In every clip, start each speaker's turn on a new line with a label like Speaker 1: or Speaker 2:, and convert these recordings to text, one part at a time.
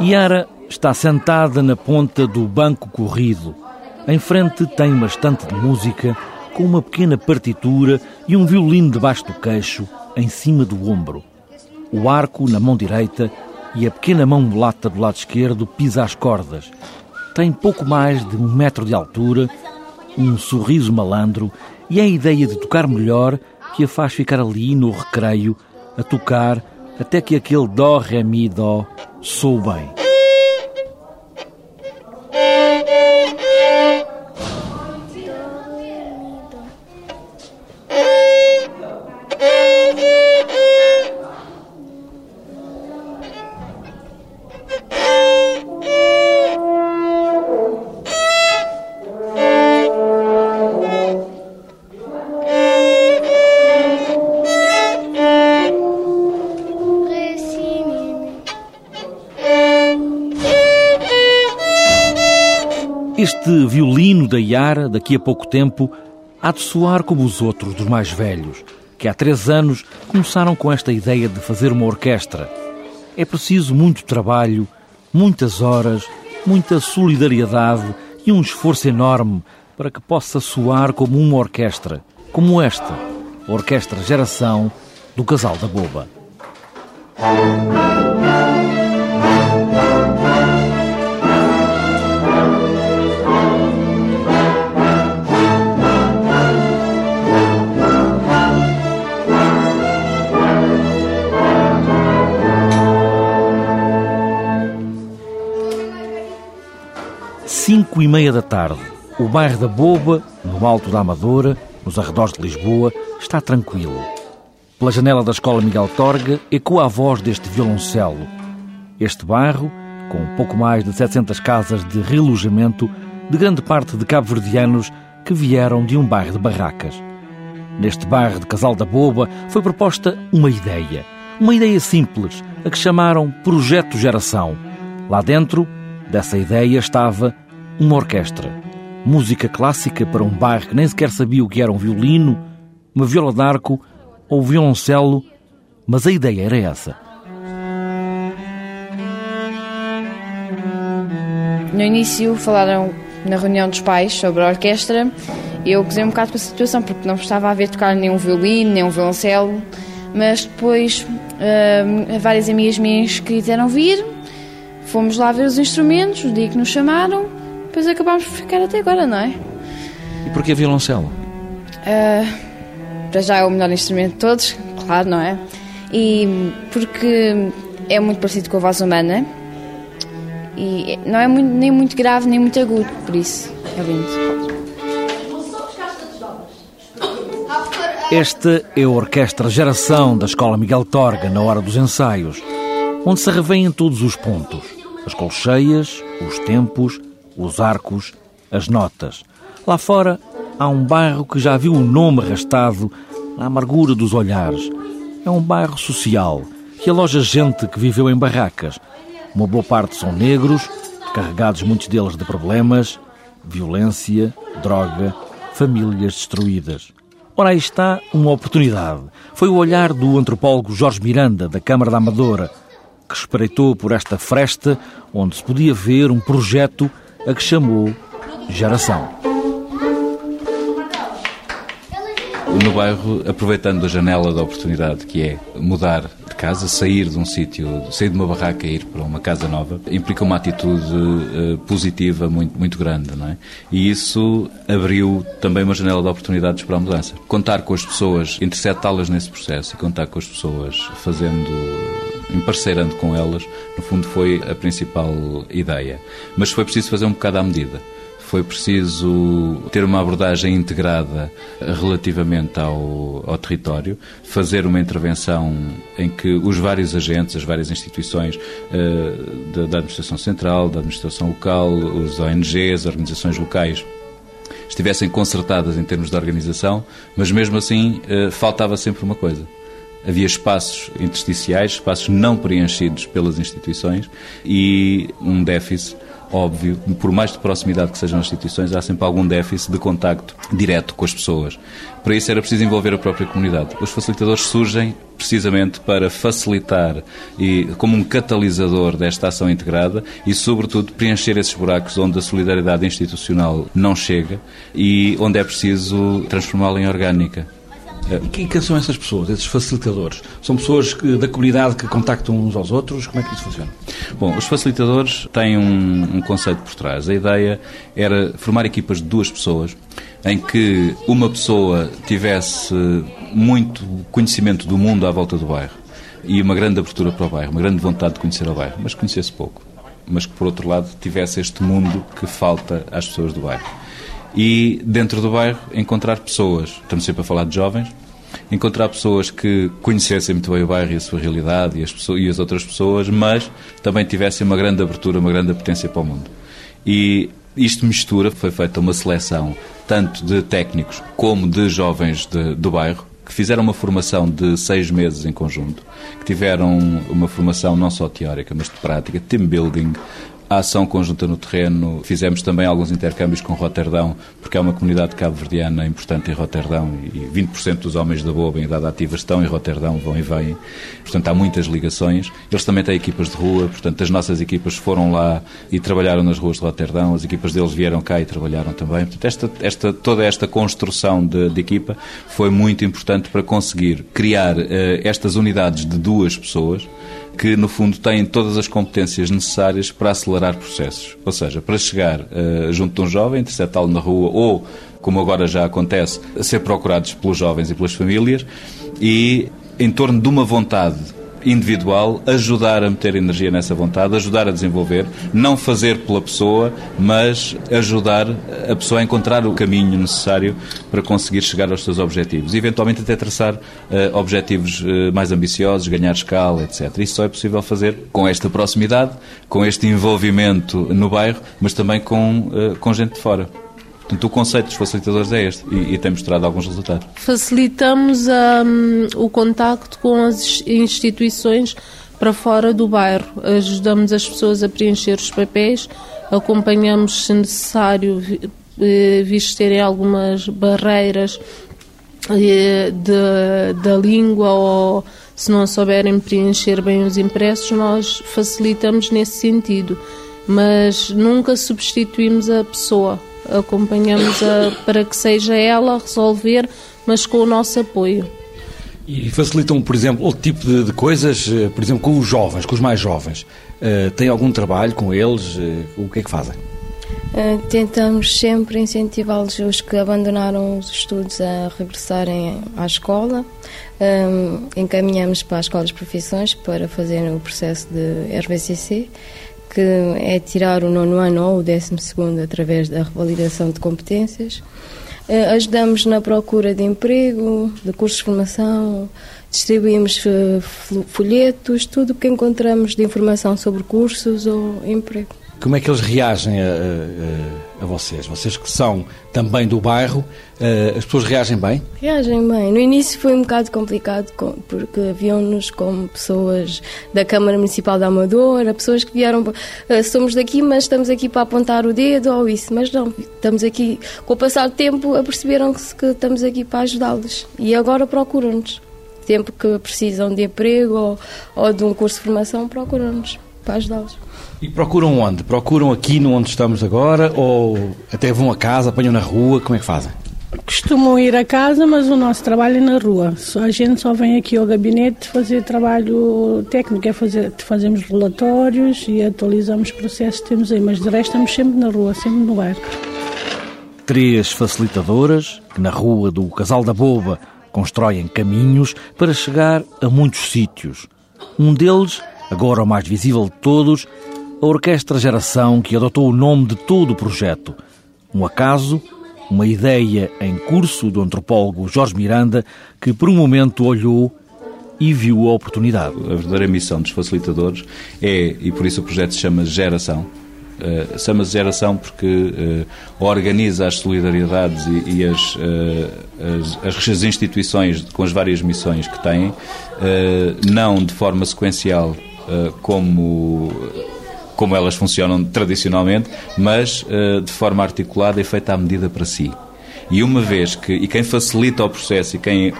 Speaker 1: Yara está sentada na ponta do banco corrido. Em frente tem uma estante de música com uma pequena partitura e um violino debaixo do queixo, em cima do ombro. O arco na mão direita e a pequena mão mulata do lado esquerdo pisa as cordas. Tem pouco mais de um metro de altura, um sorriso malandro e a ideia de tocar melhor que a faz ficar ali no recreio a tocar até que aquele dó, ré, mi, dó sou bem. Violino da Yara, daqui a pouco tempo, há de soar como os outros dos mais velhos, que há três anos começaram com esta ideia de fazer uma orquestra. É preciso muito trabalho, muitas horas, muita solidariedade e um esforço enorme para que possa soar como uma orquestra, como esta, a Orquestra Geração do Casal da Boba. Cinco e meia da tarde. O bairro da Boba, no alto da Amadora, nos arredores de Lisboa, está tranquilo. Pela janela da Escola Miguel Torga ecoa a voz deste violoncelo. Este bairro, com pouco mais de 700 casas de relojamento, de grande parte de cabo-verdianos que vieram de um bairro de barracas. Neste bairro de Casal da Boba foi proposta uma ideia. Uma ideia simples, a que chamaram Projeto Geração. Lá dentro dessa ideia estava uma orquestra. Música clássica para um bairro que nem sequer sabia o que era um violino, uma viola d'arco ou violoncelo, mas a ideia era essa.
Speaker 2: No início falaram na reunião dos pais sobre a orquestra e eu gozei um bocado com a situação porque não estava a ver tocar nenhum violino, nem um violoncelo, mas depois uh, várias amigas minhas quiseram vir, fomos lá ver os instrumentos, o dia que nos chamaram depois acabámos por ficar até agora, não é?
Speaker 1: E porquê violoncelo?
Speaker 2: Uh, para já é o melhor instrumento de todos, claro, não é? E porque é muito parecido com a voz humana e não é muito, nem muito grave nem muito agudo, por isso é lindo.
Speaker 1: Esta é a Orquestra Geração da Escola Miguel Torga, na hora dos ensaios, onde se revêem todos os pontos: as colcheias, os tempos, os arcos, as notas. Lá fora há um bairro que já viu o nome arrastado na amargura dos olhares. É um bairro social que aloja gente que viveu em barracas. Uma boa parte são negros, carregados muitos deles de problemas, violência, droga, famílias destruídas. Ora, aí está uma oportunidade. Foi o olhar do antropólogo Jorge Miranda, da Câmara da Amadora, que espreitou por esta fresta onde se podia ver um projeto a que chamou Geração.
Speaker 3: No bairro, aproveitando a janela da oportunidade que é mudar de casa, sair de um sítio, sair de uma barraca e ir para uma casa nova, implica uma atitude uh, positiva muito, muito grande, não é? E isso abriu também uma janela de oportunidades para a mudança. Contar com as pessoas, interceptá-las nesse processo e contar com as pessoas fazendo emparceirando com elas, no fundo foi a principal ideia. Mas foi preciso fazer um bocado à medida. Foi preciso ter uma abordagem integrada relativamente ao, ao território, fazer uma intervenção em que os vários agentes, as várias instituições uh, da, Administração Central, da Administração Local, os ONGs, organizações locais, estivessem concertadas em termos de organização, mas mesmo assim uh, faltava sempre uma coisa havia espaços intersticiais, espaços não preenchidos pelas instituições e um déficit óbvio, por mais de proximidade que sejam as instituições, há sempre algum déficit de contacto direto com as pessoas. Para isso era preciso envolver a própria comunidade. Os facilitadores surgem precisamente para facilitar e como um catalisador desta ação integrada e, sobretudo, preencher esses buracos onde a solidariedade institucional não chega e onde é preciso transformá-la em orgânica.
Speaker 1: E quem são essas pessoas, esses facilitadores? São pessoas que, da comunidade que contactam uns aos outros? Como é que isso funciona?
Speaker 3: Bom, os facilitadores têm um, um conceito por trás. A ideia era formar equipas de duas pessoas em que uma pessoa tivesse muito conhecimento do mundo à volta do bairro e uma grande abertura para o bairro, uma grande vontade de conhecer o bairro, mas conhecesse pouco. Mas que, por outro lado, tivesse este mundo que falta às pessoas do bairro e dentro do bairro encontrar pessoas, estamos sempre a falar de jovens, encontrar pessoas que conhecessem muito bem o bairro e a sua realidade e as, pessoas, e as outras pessoas, mas também tivessem uma grande abertura, uma grande apetência para o mundo. E isto mistura, foi feita uma seleção tanto de técnicos como de jovens de, do bairro, que fizeram uma formação de seis meses em conjunto, que tiveram uma formação não só teórica, mas de prática, team building, a ação conjunta no terreno. Fizemos também alguns intercâmbios com Roterdão, porque é uma comunidade cabo-verdiana importante em Roterdão e 20% dos homens da boa em idade ativa estão em Roterdão, vão e vêm. Portanto, há muitas ligações. Eles também têm equipas de rua, portanto, as nossas equipas foram lá e trabalharam nas ruas de Roterdão, as equipas deles vieram cá e trabalharam também. Portanto, esta, esta, toda esta construção de, de equipa foi muito importante para conseguir criar uh, estas unidades de duas pessoas que, no fundo, têm todas as competências necessárias para acelerar processos. Ou seja, para chegar uh, junto de um jovem, interceptá-lo na rua ou, como agora já acontece, ser procurados pelos jovens e pelas famílias e em torno de uma vontade individual, ajudar a meter energia nessa vontade, ajudar a desenvolver, não fazer pela pessoa, mas ajudar a pessoa a encontrar o caminho necessário para conseguir chegar aos seus objetivos e eventualmente até traçar uh, objetivos uh, mais ambiciosos, ganhar escala, etc. Isso só é possível fazer com esta proximidade, com este envolvimento no bairro, mas também com, uh, com gente de fora. Portanto, o conceito dos facilitadores é este e, e tem mostrado alguns resultados.
Speaker 4: Facilitamos um, o contacto com as instituições para fora do bairro. Ajudamos as pessoas a preencher os papéis, acompanhamos, se necessário, eh, visto terem algumas barreiras eh, da língua ou se não souberem preencher bem os impressos, nós facilitamos nesse sentido. Mas nunca substituímos a pessoa acompanhamos a, para que seja ela a resolver, mas com o nosso apoio.
Speaker 1: E facilitam, por exemplo, outro tipo de, de coisas, eh, por exemplo, com os jovens, com os mais jovens. Uh, tem algum trabalho com eles? Uh, o que é que fazem?
Speaker 5: Uh, tentamos sempre incentivá-los, os que abandonaram os estudos, a regressarem à escola. Um, encaminhamos para as escolas de profissões para fazerem o processo de RBCC que é tirar o nono ano ou o décimo segundo através da revalidação de competências. Eh, ajudamos na procura de emprego, de cursos de formação, distribuímos eh, folhetos, tudo o que encontramos de informação sobre cursos ou emprego.
Speaker 1: Como é que eles reagem a, a, a, vocês? Vocês que são também do bairro, eh, as pessoas reagem bem?
Speaker 5: Reagem bem. No início foi um bocado complicado porque viam-nos como pessoas da Câmara Municipal da Amadora, pessoas que vieram, eh, somos daqui, mas estamos aqui para apontar o dedo ou isso. Mas não, estamos aqui, com o passar do tempo, aperceberam-se que estamos aqui para ajudá-los e agora procuram-nos. Tempo que precisam de emprego ou, ou de um curso de formação, procuram-nos para ajudá-los.
Speaker 1: E procuram onde? Procuram aqui no onde estamos agora ou até vão a casa, apanham na rua? Como é que fazem?
Speaker 6: Costumam ir a casa, mas o nosso trabalho é na rua. A gente só vem aqui ao gabinete fazer trabalho técnico, é fazer, fazemos relatórios e atualizamos processos que temos aí, mas de resto estamos sempre na rua, sempre no bairro.
Speaker 1: Três facilitadoras que na rua do Casal da Boba constroem caminhos para chegar a muitos sítios. Um deles, agora o mais visível de todos, a Orquestra Geração, que adotou o nome de todo o projeto. Um acaso, uma ideia em curso do antropólogo Jorge Miranda, que por um momento olhou e viu a oportunidade.
Speaker 3: A verdadeira missão dos facilitadores é, e por isso o projeto se chama Geração, uh, chama-se Geração porque uh, organiza as solidariedades e, e as, uh, as, as, instituições com as várias missões que têm, não de forma sequencial como como elas funcionam tradicionalmente, mas uh, de forma articulada e feita à medida para si. E uma vez que, e quem facilita o processo e quem uh,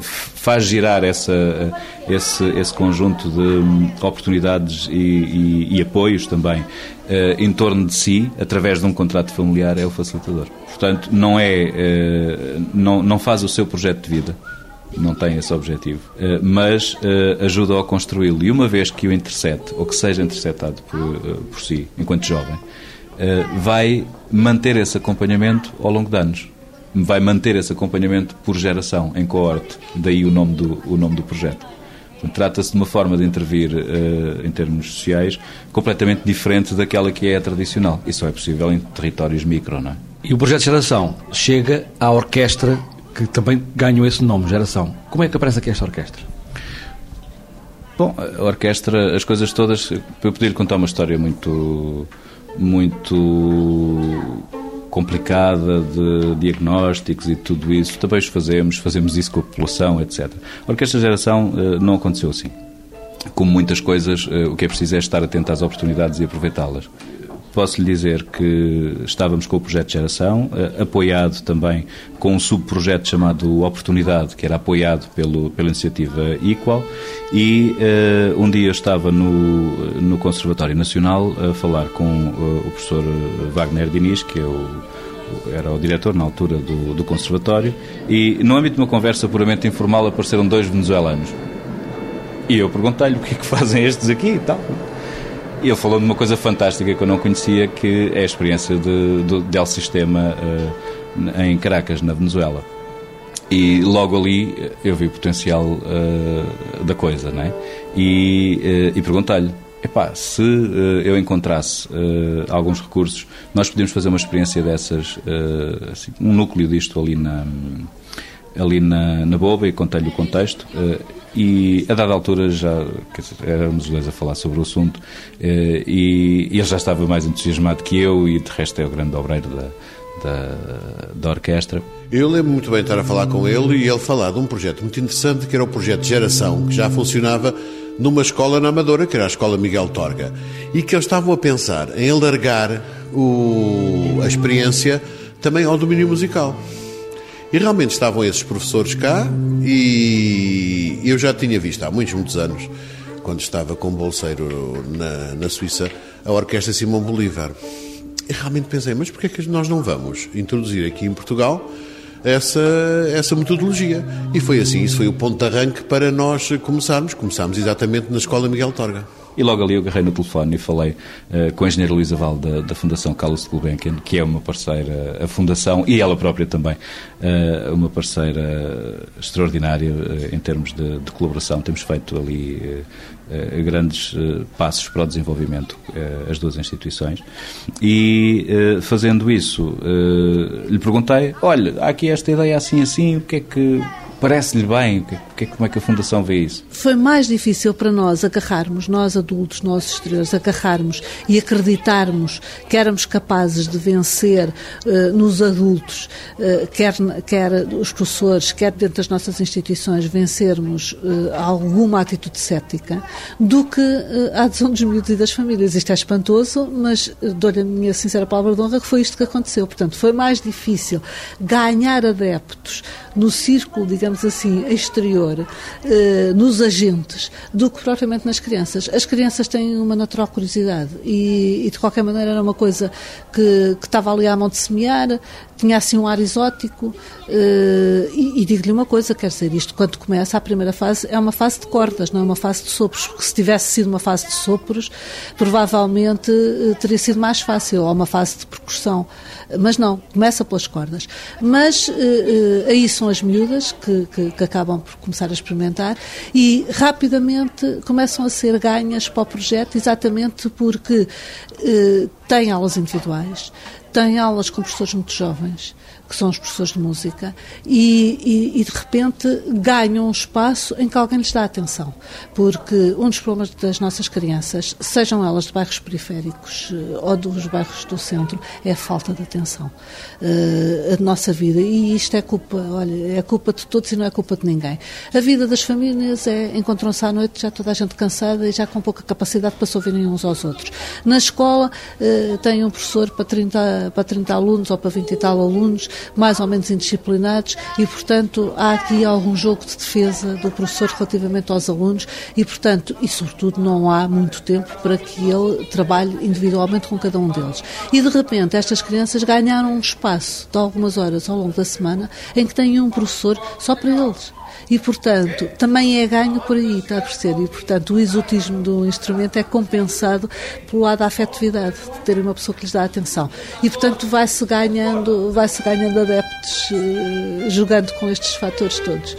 Speaker 3: faz girar essa, esse, esse conjunto de um, oportunidades e, e, e, apoios também em torno de si, através de um contrato familiar, é o facilitador. Portanto, não é, não, não faz o seu projeto de vida, não tem esse objetivo, mas ajuda a construí-lo. E uma vez que o intercete, ou que seja interceptado por, por si, enquanto jovem, vai manter esse acompanhamento ao longo de anos vai manter esse acompanhamento por geração, em coorte, daí o nome do, o nome do projeto. Trata-se de uma forma de intervir uh, em termos sociais completamente diferente daquela que é a tradicional. Isso é possível em territórios micro, não é?
Speaker 1: E o projeto de geração chega à orquestra que também ganhou esse nome, geração. Como é que aparece aqui esta orquestra?
Speaker 3: Bom, a orquestra, as coisas todas, eu podia contar uma história muito muito complicada de diagnósticos e tudo isso, também os fazemos, fazemos isso com a população, etc. A Orquestra Geração eh, não aconteceu assim. Como muitas coisas, eh, o que é preciso é estar atento às oportunidades e aproveitá-las. Posso lhe dizer que estávamos com o projeto geração, eh, apoiado também com um subprojeto chamado Oportunidade, que era apoiado pelo, pela iniciativa Equal, e uh, um dia estava no, no Conservatório Nacional a falar com uh, o professor Wagner Diniz, que é o, era o diretor na altura do, do Conservatório, e no âmbito de uma conversa puramente informal apareceram dois venezuelanos. E eu perguntei-lhe o que é que fazem estes aqui e tal. E ele falou de uma coisa fantástica que eu não conhecia, que é a experiência de, de, de El Sistema uh, em Caracas, na Venezuela. E logo ali eh, eu vi o potencial uh, da coisa, não é? E, uh, e perguntei-lhe, epá, se uh, eu encontrasse alguns recursos, nós podíamos fazer uma experiência dessas, assim, um núcleo disto ali na ali na, na Boba e contei-lhe o contexto e a dada altura já dizer, éramos dois a falar sobre o assunto eh, e, ele já estava mais entusiasmado que eu e de resto é o grande obreiro da, da, da orquestra.
Speaker 7: Eu lembro muito bem estar a falar com ele e ele falar de um projeto muito interessante que era o projeto Geração, que já funcionava numa escola na Amadora, que era a Escola Miguel Torga, e que eles estavam a pensar em alargar o, a experiência também ao domínio musical. E realmente estavam esses professores cá e eu já tinha visto há muitos, muitos anos, quando estava como bolseiro na, na Suíça, a Orquestra Simão Bolívar. E realmente pensei, mas porquê é que nós não vamos introduzir aqui em Portugal essa, essa metodologia? E foi assim, isso foi o ponto de arranque para nós começarmos. Começámos exatamente na Escola Miguel Torga.
Speaker 3: E logo ali eu agarrei no telefone e falei uh, com a engenheira Luísa Val da, da Fundação Carlos Gulbenkian, que é uma parceira, a Fundação e ela própria também, uh, uma parceira extraordinária uh, em termos de, de, colaboração. Temos feito ali grandes passos para o desenvolvimento, as duas instituições. E fazendo isso, lhe perguntei: olha, há aqui esta ideia assim, assim, o que é que Parece-lhe bem? Que, como é que a Fundação vê isso?
Speaker 8: Foi mais difícil para nós agarrarmos, nós adultos, nós exteriores, agarrarmos e acreditarmos que éramos capazes de vencer uh, nos adultos, uh, quer, quer os professores, quer dentro das nossas instituições, vencermos uh, alguma atitude cética, do que a adesão dos miúdos e das famílias. Isto é espantoso, mas dou-lhe a minha sincera palavra de honra que foi isto que aconteceu. Portanto, foi mais difícil ganhar adeptos no círculo, digamos, digamos assim, exterior, eh, nos agentes, do que propriamente nas crianças. As crianças têm uma natural curiosidade e, e de qualquer maneira, era uma coisa que, que estava ali à mão de semear, tinha assim um ar exótico eh, e, e digo-lhe uma coisa, quer dizer, isto quando começa a primeira fase é uma fase de cordas, não é uma fase de sopros, porque se tivesse sido uma fase de sopros, provavelmente eh, teria sido mais fácil, ou uma fase de percussão, mas não, começa pelas cordas. Mas aí são as miúdas que, que, que acabam por começar a experimentar e rapidamente começam a ser ganhas para o projeto, exatamente porque têm aulas individuais, tem aulas com professores muito jovens, que são os professores de música, e, e, e, de repente ganham um espaço em que alguém lhes dá atenção. Porque um dos problemas das nossas crianças, sejam elas de bairros periféricos eh, ou dos bairros do centro, é a falta de atenção. Uh, a nossa vida. E isto é culpa, olha, é culpa de todos e não é culpa de ninguém. A vida das famílias é encontram-se à noite, já toda a gente cansada e já com pouca capacidade para se ouvirem uns aos outros. Na escola, uh, tem um professor para 30, para 30 alunos ou para 20 e tal alunos, mais ou menos indisciplinados e, portanto, há aqui algum jogo de defesa do professor relativamente aos alunos e, portanto, e sobretudo não há muito tempo para que ele trabalhe individualmente com cada um deles. E, de repente, estas crianças ganharam um espaço de algumas horas ao longo da semana em que têm um professor só para eles e, portanto, também é ganho por aí, está a perceber? E, portanto, o exotismo do instrumento é compensado pelo lado da afetividade, de ter uma pessoa que lhes dá atenção. E, portanto, vai-se ganhando, vai-se ganhando adeptos uh, jogando com estes fatores todos.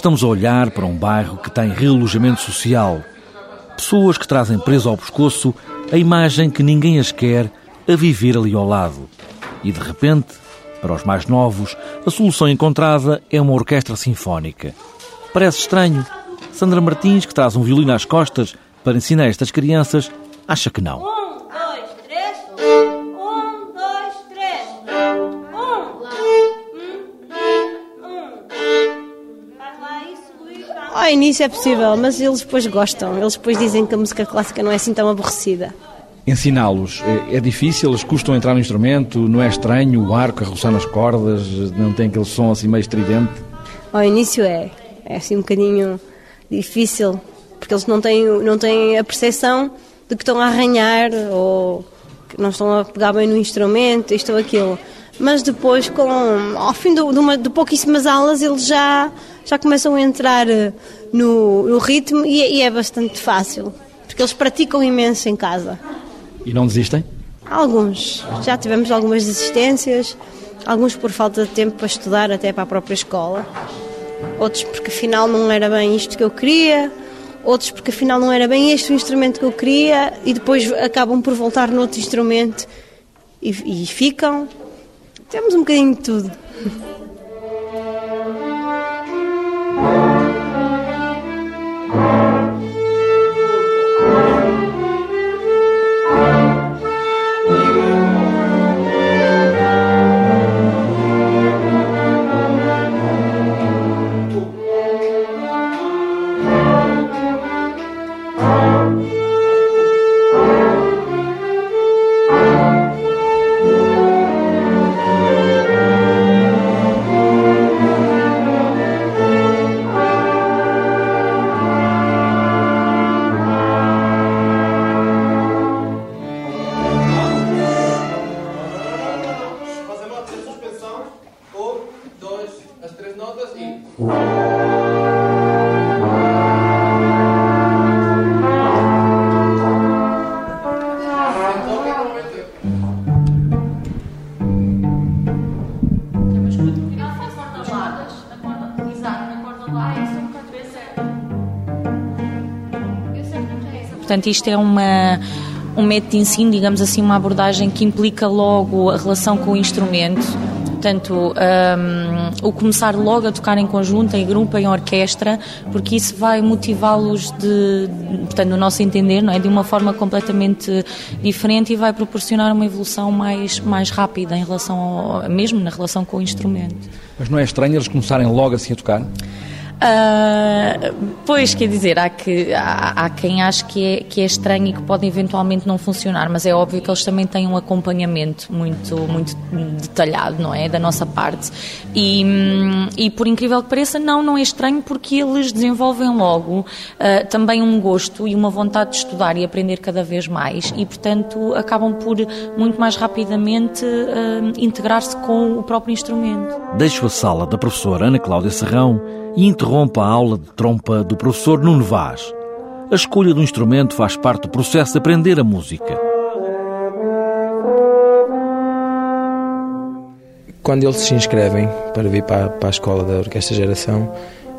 Speaker 1: Estamos a olhar para um bairro que tem relojamento social. Pessoas que trazem preso ao pescoço a imagem que ninguém as quer a viver ali ao lado. E de repente, para os mais novos, a solução encontrada é uma orquestra sinfónica. Parece estranho. Sandra Martins, que traz um violino às costas para ensinar estas crianças, acha que não.
Speaker 9: Ao início é possível, mas eles depois gostam. Eles depois dizem que a música clássica não é assim tão aborrecida.
Speaker 1: Ensiná-los é, é difícil, eles custam entrar no instrumento, não é estranho o arco a roçar nas cordas, não tem aquele som assim meio estridente?
Speaker 9: Ao início é, é assim um bocadinho difícil, porque eles não têm, não têm a percepção de que estão a arranhar ou que não estão a pegar bem no instrumento, isto ou aquilo. Mas depois, com, ao fim de, uma, de pouquíssimas aulas, eles já já começam a entrar eh, no, no ritmo e, e, é bastante fácil, porque eles praticam imenso em casa.
Speaker 1: E não desistem?
Speaker 9: Alguns. Já tivemos algumas desistências, alguns por falta de tempo para estudar, até para a própria escola. Outros porque afinal não era bem isto que eu queria, outros porque afinal não era bem este o instrumento que eu queria e depois acabam por voltar no outro instrumento e, e ficam. Temos um bocadinho de tudo.
Speaker 10: Portanto, isto é uma, um método de ensino, digamos assim, uma abordagem que implica logo a relação com o instrumento. Portanto, um, o começar logo a tocar em conjunto, em grupo, em orquestra, porque isso vai motivá-los de, portanto, no nosso entender, não é, de uma forma completamente diferente e vai proporcionar uma evolução mais mais rápida em relação ao, mesmo na relação com o instrumento.
Speaker 1: Mas não é estranho eles começarem logo assim a tocar?
Speaker 10: Uh, pois, quer dizer, há, que, há, há, quem ache que é, que é estranho e que pode eventualmente não funcionar, mas é óbvio que eles também têm um acompanhamento muito, muito detalhado, não é? Da nossa parte. E, e por incrível que pareça, não, não é estranho porque eles desenvolvem logo uh, também um gosto e uma vontade de estudar e aprender cada vez mais e, portanto, acabam por muito mais rapidamente uh, integrar-se com o próprio instrumento.
Speaker 1: Deixo a sala da professora Ana Cláudia Serrão e interrompa a aula de trompa do professor Nuno Vaz. A escolha do instrumento faz parte do processo de aprender a música.
Speaker 11: Quando eles se inscrevem para vir para, para a escola da Orquestra Geração,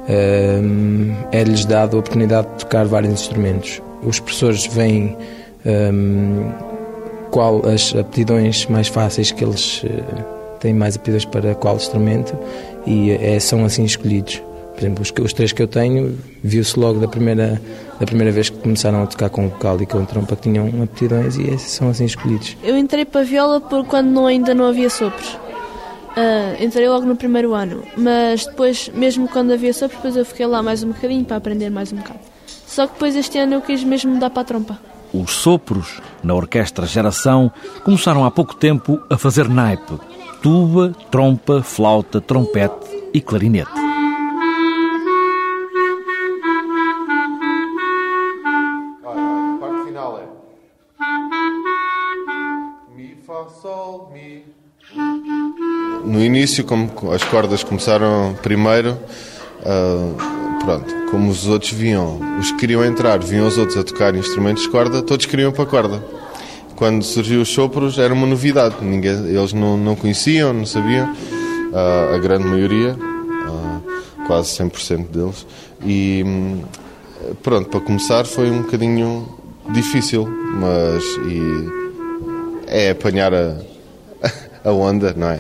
Speaker 11: ehm, é-lhes dado a oportunidade de tocar vários instrumentos. Os professores veem um, ehm, qual as aptidões mais fáceis que eles eh, têm mais aptidões para qual instrumento e é, são assim escolhidos. Por exemplo, os, os três que eu tenho, viu-se logo da primeira, da primeira vez que começaram a tocar com o vocal e com o trompa que tinham aptidões e esses são assim escolhidos.
Speaker 12: Eu entrei para a viola por quando não, ainda não havia sopros. Uh, entrei logo no primeiro ano, mas depois, mesmo quando havia sopros, depois eu fiquei lá mais um bocadinho para aprender mais um bocado. Só que depois este ano eu quis mesmo mudar para a trompa.
Speaker 1: Os sopros, na Orquestra Geração, começaram há pouco tempo a fazer naipe. Tuba, trompa, flauta, trompete e clarinete.
Speaker 13: No início, como as cordas começaram primeiro, uh, pronto, como os outros viam, os que queriam entrar, viam os outros a tocar instrumentos de corda, todos queriam para a corda. Quando surgiu os sopros era uma novidade, Ninguém, eles não, não conheciam, não sabiam, uh, a grande maioria, uh, quase 100% deles. E pronto, para começar foi um bocadinho difícil, mas e é apanhar a, a onda, não é?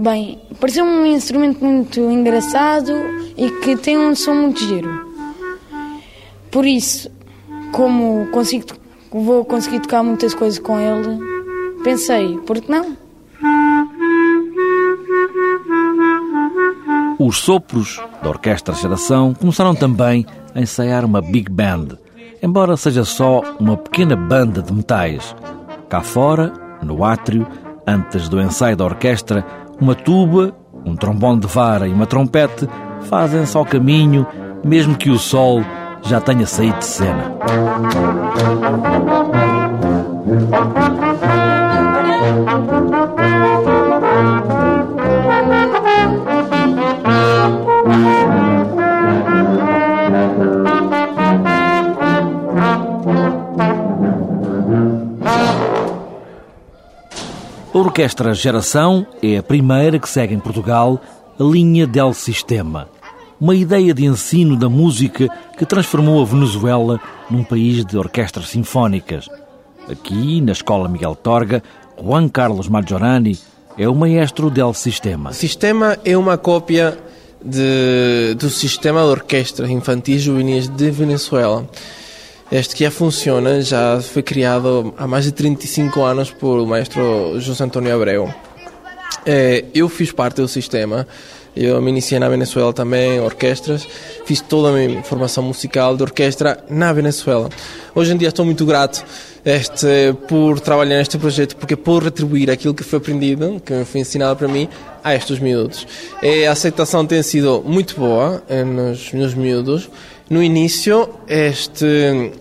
Speaker 14: Bem, pareceu um instrumento muito engraçado e que tem um som muito giro. Por isso, como consigo, vou conseguir tocar muitas coisas com ele, pensei, por que não?
Speaker 1: Os sopros da Orquestra Geração começaram também a ensaiar uma big band, embora seja só uma pequena banda de metais. Cá fora, no átrio, antes do ensaio da orquestra, uma tuba, um trombone de vara e uma trompete fazem-se ao caminho, mesmo que o sol já tenha saído de cena. A Orquestra Geração é a primeira que segue em Portugal a linha del Sistema, uma ideia de ensino da música que transformou a Venezuela num país de orquestras sinfónicas. Aqui, na Escola Miguel Torga, Juan Carlos Maggiorani é o maestro del Sistema.
Speaker 15: O sistema é uma cópia de, do sistema de orquestras infantis juvenis de Venezuela. Este que já funciona, já foi criado há mais de 35 anos por o maestro José António Abreu. É, eu fiz parte do sistema, eu me iniciei na Venezuela também, orquestras, fiz toda a minha formação musical de orquestra na Venezuela. Hoje em dia estou muito grato este, por trabalhar neste projeto, porque por retribuir aquilo que foi aprendido, que foi ensinado para mim, a estes miúdos. E a aceitação tem sido muito boa eh, nos meus miúdos, no início, este,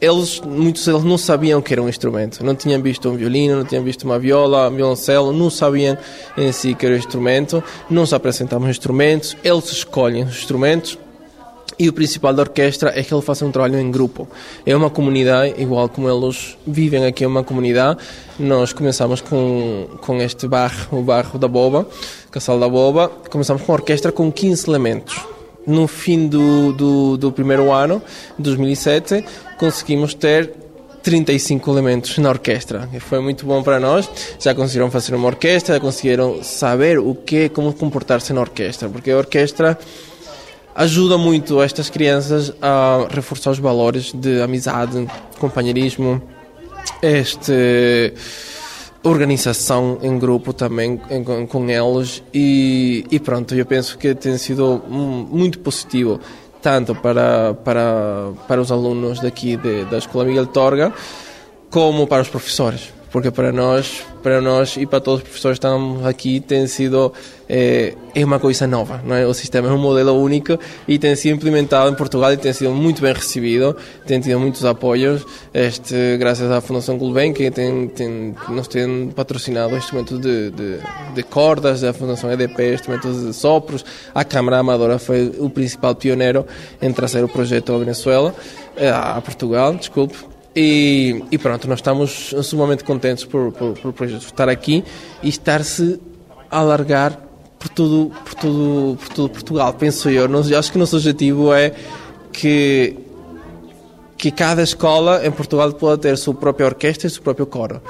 Speaker 15: eles, muitos deles não sabiam que era um instrumento. Não tinham visto um violino, não tinham visto uma viola, um violoncelo, não sabiam em si que era um instrumento. Não se apresentavam instrumentos, eles escolhem os instrumentos. E o principal da orquestra é que eles façam um trabalho em grupo. É uma comunidade, igual como eles vivem aqui, é uma comunidade. Nós começamos com, com este barro, o barro da Boba, Casal da Boba. Começamos com uma orquestra com 15 elementos no fim do, do, do primeiro ano, 2007, conseguimos ter 35 elementos na orquestra. E foi muito bom para nós. Já conseguiram fazer uma orquestra, já conseguiram saber o que, como comportar-se na orquestra, porque a orquestra ajuda muito estas crianças a reforçar os valores de amizade, companheirismo, este organização em grupo também com eles e, e pronto, eu penso que tem sido muito positivo tanto para, para, para os alunos daqui de, da Escola Miguel Torga como para os professores porque para nós, para nós e para todos os professores que estão aqui tem sido é, é uma coisa nova, não é? O sistema é um modelo único e tem sido implementado em Portugal e tem sido muito bem recebido, tem tido muitos apoios, este, graças à Fundação Gulbenkian tem, tem, nos tem patrocinado instrumentos de, de, de cordas, a Fundação EDP, instrumentos de sopros, a Câmara Amadora foi o principal pioneiro em trazer o projeto à Venezuela, a Portugal, desculpe, e, e, pronto, nós estamos sumamente contentes por, por, por, estar aqui e estar-se a alargar por tudo, por tudo, por tudo Portugal, penso eu. Acho que o nosso objetivo é que que cada escola em Portugal pode ter sua própria orquestra e seu próprio coro.